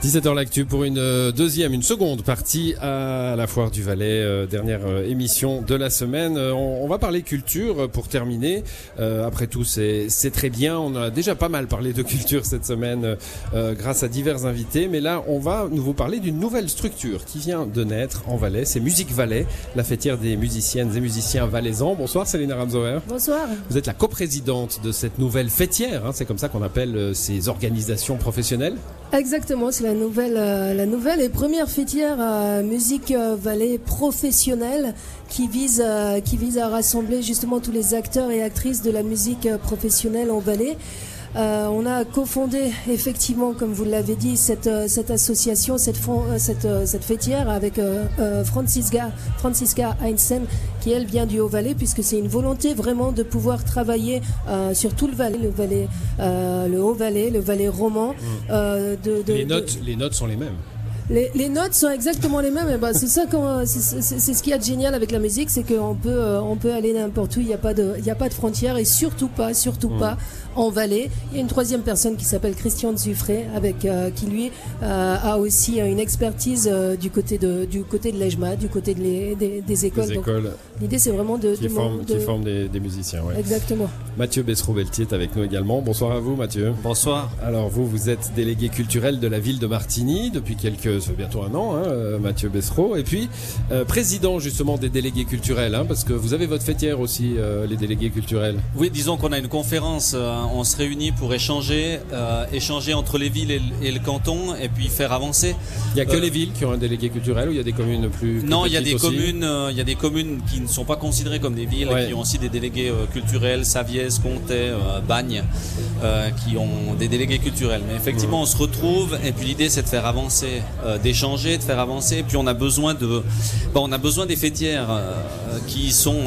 17h l'actu pour une euh, deuxième, une seconde partie à la Foire du Valais, euh, dernière euh, émission de la semaine. On, va parler culture pour terminer. après tout, c'est très bien. On a déjà pas mal parlé de culture cette semaine grâce à divers invités. Mais là, on va nous vous parler d'une nouvelle structure qui vient de naître en Valais. C'est Musique Valais, la fêtière des musiciennes et musiciens valaisans. Bonsoir, Céline Ramzower. Bonsoir. Vous êtes la coprésidente de cette nouvelle fêtière. Hein. c'est comme ça qu'on appelle ces organisations professionnelles. Exactement, c'est la nouvelle, euh, la nouvelle et première fêtière euh, musique euh, vallée professionnelle qui vise, qui vise à rassembler justement tous les acteurs et actrices de la musique professionnelle en vallée. Euh, on a cofondé effectivement, comme vous l'avez dit, cette, euh, cette association, cette, euh, cette, cette fêtière avec Francisca, Francisca Heinzen, qui elle vient du Haut-Valais, puisque c'est une volonté vraiment de pouvoir travailler sur tout le Valais, le Valais, le Haut-Valais, le Valais roman. Mmh. De, de, les, notes, les notes sont les mêmes. Les, les, notes sont exactement les mêmes. ben, c'est ça, c'est ce qu'il y a de génial avec la musique, c'est qu'on peut, on peut aller n'importe où. Il n'y a pas de, il a pas de frontières et surtout pas, surtout mmh. pas en Valais. Il y a une troisième personne qui s'appelle Christian Zuffré, avec euh, qui lui euh, a aussi une expertise euh, du côté de du côté de l'EJMA, du côté de les, des, écoles. L'idée c'est vraiment de qui forme, des, musiciens. Exactement. Mathieu Bessero-Beltier est avec nous également. Bonsoir à vous, Mathieu. Bonsoir. Alors vous, vous êtes délégué culturel de la ville de Martigny depuis quelques, bientôt un an, hein, Mathieu Bessereau, et puis président justement des délégués culturels, hein, parce que vous avez votre fêtière aussi, les délégués culturels. Oui, disons qu'on a une conférence on se réunit pour échanger, euh, échanger entre les villes et, le canton, et puis faire avancer. Il n'y a que euh, les villes qui ont un délégué culturel ou il y a des communes plus, Non, il y a des communes, euh, il y a des communes qui ne sont pas considérées comme des villes, qui ont aussi des délégués culturels, Saviès, Comté, Bagne, qui ont des délégués culturels. Mais effectivement, on se retrouve, et puis l'idée c'est de faire avancer, d'échanger, de faire avancer. Et puis on a besoin de, bah, on a besoin des fêtières qui sont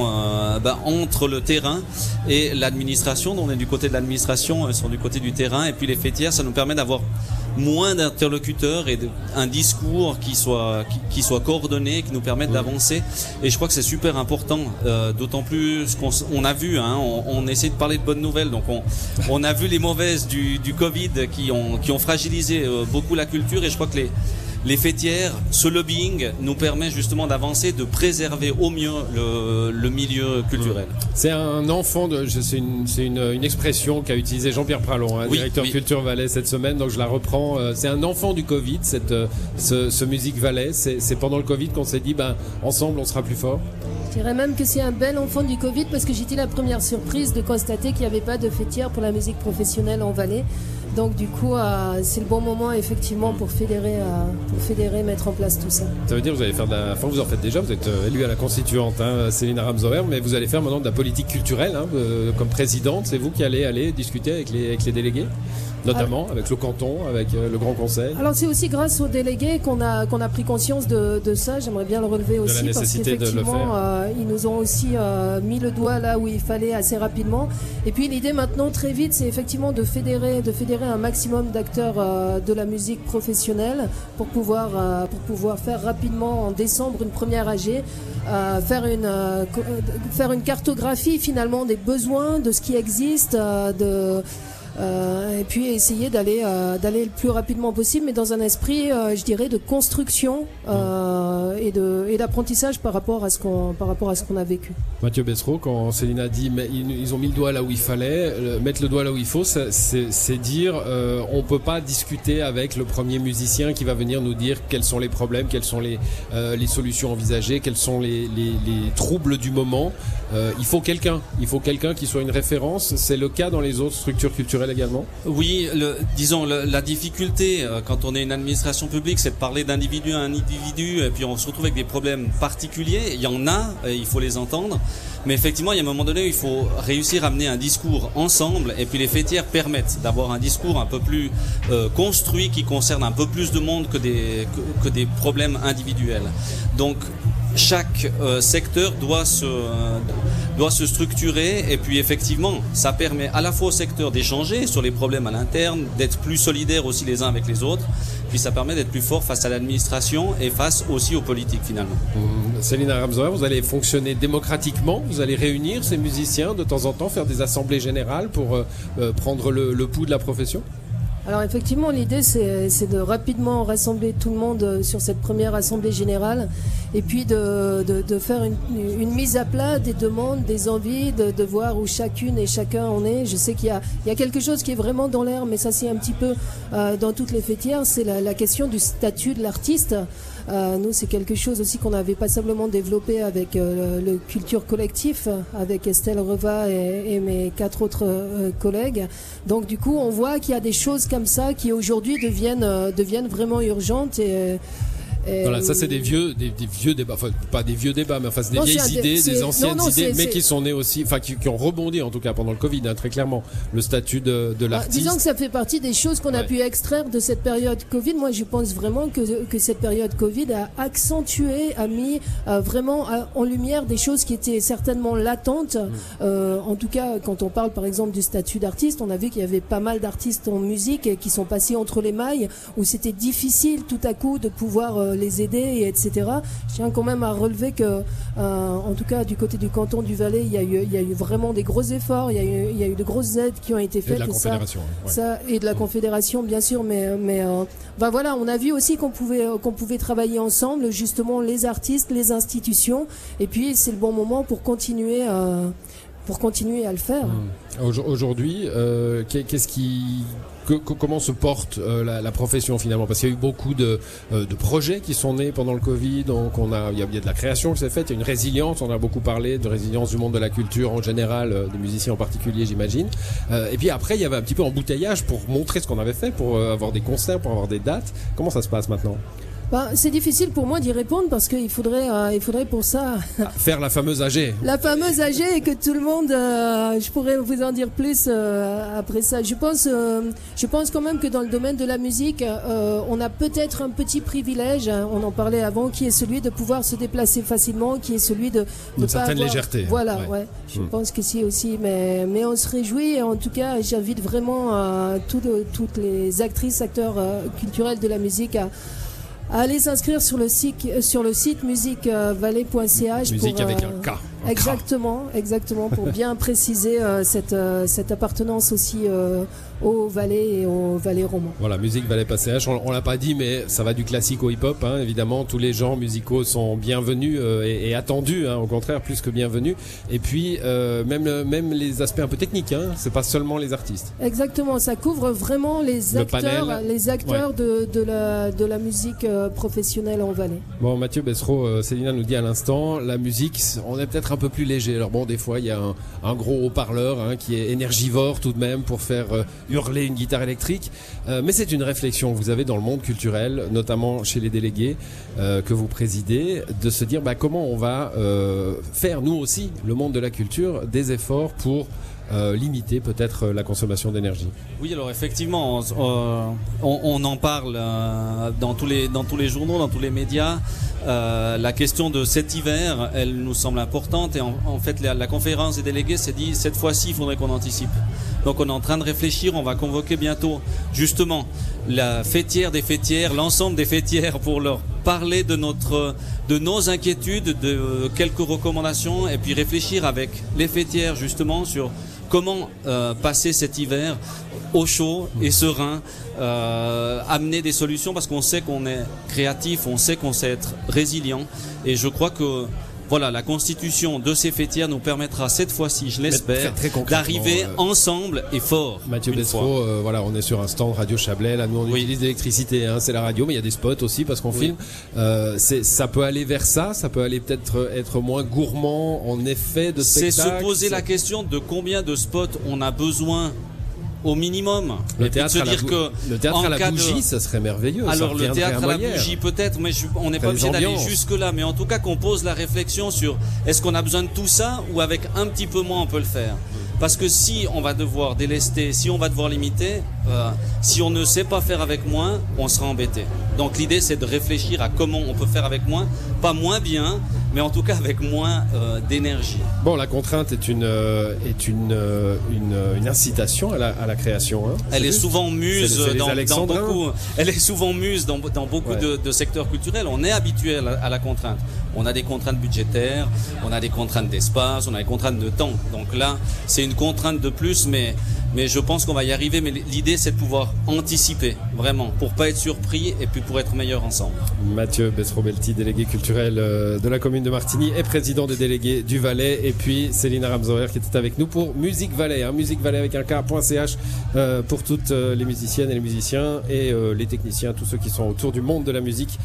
bah, entre le terrain et l'administration. On est du côté de l'administration sont du côté du terrain. Et puis les fêtières, ça nous permet d'avoir moins d'interlocuteurs et un discours qui soit qui, soit coordonné, qui nous permette d'avancer. Et je crois que c'est super important, euh, d'autant plus qu'on on a vu, hein, on, essaie de parler de bonnes nouvelles, donc on, on a vu les mauvaises du, du Covid qui ont qui ont fragilisé euh, beaucoup la culture. Et je crois que les les fêtières, ce lobbying nous permet justement d'avancer, de préserver au mieux le, milieu culturel. C'est un enfant de, c'est une, une, une, expression qu'a utilisé Jean-Pierre Pralon, hein, directeur Culture Valais cette semaine, donc je la reprends. Euh, c'est un enfant du Covid, cette, euh, ce, ce Musique Valais. C'est pendant le Covid qu'on s'est dit, ben, ensemble, on sera plus fort. Je dirais même que c'est un bel enfant du Covid parce que j'étais la première surprise de constater qu'il n'y avait pas de fêtière pour la musique professionnelle en Valais. Donc du coup, euh, c'est le bon moment effectivement pour fédérer, euh, pour fédérer, mettre en place tout ça. Ça veut dire que vous allez faire de la... Enfin, vous en faites déjà, vous êtes euh, élu à la constituante, hein, Céline Ramsower, mais vous allez faire maintenant de la politique culturelle hein, comme présidente. C'est vous qui allez aller discuter avec les délégués? Notamment avec le canton, avec le Grand Conseil. Alors c'est aussi grâce aux délégués qu'on a qu'on a pris conscience de, de ça. J'aimerais bien le relever aussi parce qu'effectivement euh, ils nous ont aussi euh, mis le doigt là où il fallait assez rapidement. Et puis l'idée maintenant très vite, c'est effectivement de fédérer de fédérer un maximum d'acteurs euh, de la musique professionnelle pour pouvoir pour pouvoir faire rapidement en décembre une première AG, faire une faire une cartographie finalement des besoins de ce qui existe de euh, et puis essayer d'aller euh, d'aller le plus rapidement possible, mais dans un esprit, euh, je dirais, de construction de et d'apprentissage par rapport à ce qu'on par rapport à ce qu'on a vécu. Mathieu Bessereau, quand Céline a dit, mais ils, ont mis le doigt là où il fallait, mettre le doigt là où il faut, c'est dire, on peut pas discuter avec le premier musicien qui va venir nous dire quels sont les problèmes, quelles sont les les solutions envisagées, quels sont les, les, les troubles du moment. il faut quelqu'un, il faut quelqu'un qui soit une référence. C'est le cas dans les autres structures culturelles également Oui, le, disons, la difficulté euh, quand on est une administration publique, c'est de parler d'individu à un individu, et puis on se retrouve avec des problèmes particuliers. Il y en a, et il faut les entendre. Mais effectivement, il y a un moment donné où il faut réussir à amener un discours ensemble, et puis les fêtières permettent d'avoir un discours un peu plus euh, construit qui concerne un peu plus de monde que des, que, des problèmes individuels. Donc, chaque euh, secteur doit se, doit se structurer et puis effectivement ça permet à la fois au secteur d'échanger sur les problèmes à l'interne, d'être plus solidaires aussi les uns avec les autres, puis ça permet d'être plus fort face à l'administration et face aussi aux politiques finalement. Mmh. Céline Ramzoer, vous allez fonctionner démocratiquement, vous allez réunir ces musiciens de temps en temps, faire des assemblées générales pour euh, euh, prendre le, pouls de la profession? Alors effectivement, l'idée c'est de rapidement rassembler tout le monde euh, sur cette première assemblée générale et puis de, de, faire une, une, mise à plat des demandes, des envies, de, de voir où chacune et chacun en est. Je sais qu'il y y a quelque chose qui est vraiment dans l'air, mais ça c'est un petit peu euh, dans toutes les fêtières, c'est la, la, question du statut de l'artiste. Euh, nous, c'est quelque chose aussi qu'on avait passablement développé avec euh, le culture collectif, avec Estelle Reva et, et mes quatre autres euh, collègues. Donc, du coup, on voit qu'il y a des choses comme ça qui aujourd'hui deviennent, euh, deviennent vraiment urgentes et voilà, ça c'est des vieux, des, vieux débats, enfin pas des vieux débats, mais enfin c'est des vieilles idées, des anciennes idées, mais qui sont nées aussi, enfin qui, ont rebondi en tout cas pendant le Covid, hein, très clairement, le statut de, de bah, l'artiste. disons que ça fait partie des choses qu'on a pu extraire de cette période Covid. Moi, je pense vraiment que, que cette période Covid a accentué, a mis vraiment en lumière des choses qui étaient certainement latentes. Mm. Euh, en tout cas, quand on parle par exemple du statut d'artiste, on a vu qu'il y avait pas mal d'artistes en musique qui sont passés entre les mailles, où c'était difficile tout à coup de pouvoir euh, les aider, etc. Je tiens quand même à relever que, euh, en tout cas, du côté du canton du Valais, il y a eu, il y a eu vraiment des gros efforts, il y a eu, il y a eu de grosses aides qui ont été faites. Et de la Confédération. Ça, et de la Confédération, bien sûr, mais, mais euh, ben voilà, on a vu aussi qu'on pouvait, qu'on pouvait travailler ensemble, justement, les artistes, les institutions, et puis c'est le bon moment pour continuer. Euh, pour continuer à le faire. Mmh. Aujourd'hui, euh, qu'est-ce qui comment se porte euh, la, profession finalement? Parce qu'il y a eu beaucoup de, euh, projets qui sont nés pendant le Covid, donc on a, il y a, de la création qui s'est faite, il y a une résilience, on a beaucoup parlé de résilience du monde de la culture en général, euh, des musiciens en particulier j'imagine. et puis après il y avait un petit peu embouteillage pour montrer ce qu'on avait fait, pour avoir des concerts, pour avoir des dates. Comment ça se passe maintenant? Bah, c'est difficile pour moi d'y répondre parce qu'il faudrait, euh, il faudrait pour ça faire la fameuse AG. La fameuse AG et que tout le monde, euh, je pourrais vous en dire plus euh, après ça. Je pense, je pense quand même que dans le domaine de la musique, on a peut-être un petit privilège. Hein, on en parlait avant, qui est celui de pouvoir se déplacer facilement, qui est celui de, une certaine légèreté. Voilà, ouais. Je hmm. pense que si aussi, mais mais on se réjouit. Et en tout cas, j'invite vraiment toutes les actrices, acteurs culturels de la musique à Allez s'inscrire sur le site sur le site musiquevallée.ch musique avec un K. Exactement, exactement pour bien préciser euh, cette euh, cette appartenance aussi euh, au Valais et au Valais roman. Voilà, musique Valais Passage. On, on l'a pas dit, mais ça va du classique au hip-hop. Hein, évidemment, tous les genres musicaux sont bienvenus euh, et, et, attendus. Hein, au contraire, plus que bienvenus. Et puis même même les aspects un peu techniques. Hein, c'est pas seulement les artistes. Exactement, ça couvre vraiment les acteurs, les acteurs de, de, la de la musique professionnelle en Valais. Bon, Mathieu Bessereau, euh, Célina nous dit à l'instant, la musique, on est peut-être un peu plus léger. Alors bon, des fois, il y a un, gros haut-parleur hein, qui est énergivore tout de même pour faire hurler une guitare électrique. Euh, mais c'est une réflexion que vous avez dans le monde culturel, notamment chez les délégués euh, que vous présidez, de se dire bah, comment on va euh, faire, nous aussi, le monde de la culture, des efforts pour limiter peut-être la consommation d'énergie. Oui, alors effectivement, on, en parle dans, tous les, dans tous les journaux, dans tous les médias. Euh, la question de cet hiver, elle nous semble importante et en, fait la, conférence des délégués s'est dit cette fois-ci il faudrait qu'on anticipe. Donc on est en train de réfléchir, on va convoquer bientôt justement la fêtière des fêtières, l'ensemble des fêtières pour leur parler de notre de nos inquiétudes, de quelques recommandations et puis réfléchir avec les fêtières justement sur comment euh, passer cet hiver au chaud et serein, euh, amener des solutions parce qu'on sait qu'on est créatif, on sait qu'on sait être résilient. Et je crois que voilà, la constitution de ces fêtières nous permettra cette fois-ci, je l'espère, d'arriver euh, ensemble et fort. Mathieu Bessereau, euh, voilà, on est sur un stand Radio Chablais. Là, nous, on utilise l'électricité, hein, c'est la radio, mais il y a des spots aussi parce qu'on filme. Euh, ça peut aller vers ça, ça peut aller peut-être être moins gourmand en effet de spectacle. C'est se poser la question de combien de spots on a besoin au minimum. Le théâtre, à, la, que le théâtre à la bougie, ça serait merveilleux. Alors le théâtre à, la bougie peut-être, mais on n'est pas obligé d'aller jusque là. Mais en tout cas qu'on pose la réflexion sur est-ce qu'on a besoin de tout ça ou avec un petit peu moins on peut le faire? Parce que si on va devoir délester, si on va devoir limiter, euh, si on ne sait pas faire avec moins, on sera embêté. Donc l'idée c'est de réfléchir à comment on peut faire avec moins, pas moins bien, mais en tout cas avec moins d'énergie. Bon, la contrainte est une, est une, une, incitation à la, à la création. Hein, elle est souvent muse dans, beaucoup. Elle est souvent muse dans, dans beaucoup de, secteurs culturels. On est habitué à la, contrainte. On a des contraintes budgétaires, on a des contraintes d'espace, on a des contraintes de temps. Donc là, c'est une contrainte de plus, mais mais je pense qu'on va y arriver. Mais l'idée, c'est de pouvoir anticiper, vraiment, pour pas être surpris et puis pour être meilleur ensemble. Mathieu Besrobelti, délégué culturel euh, de la commune de Martigny et président des délégués du Valais. Et puis Céline Ramzoer qui était avec nous pour Musique Valais. Hein, Musique Valais avec un K.ch euh, pour toutes euh, les musiciennes et les musiciens et les techniciens, tous ceux qui sont autour du monde de la musique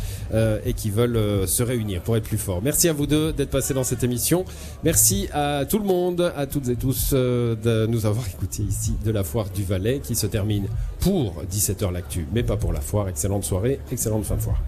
et qui veulent se réunir pour être plus forts. Merci à vous deux d'être passés dans cette émission. Merci à tout le monde, à toutes et tous de nous avoir écoutés ici de la foire du Valais qui se termine pour 17h l'actu, mais pas pour la foire. Excellente soirée, excellente fin de foire.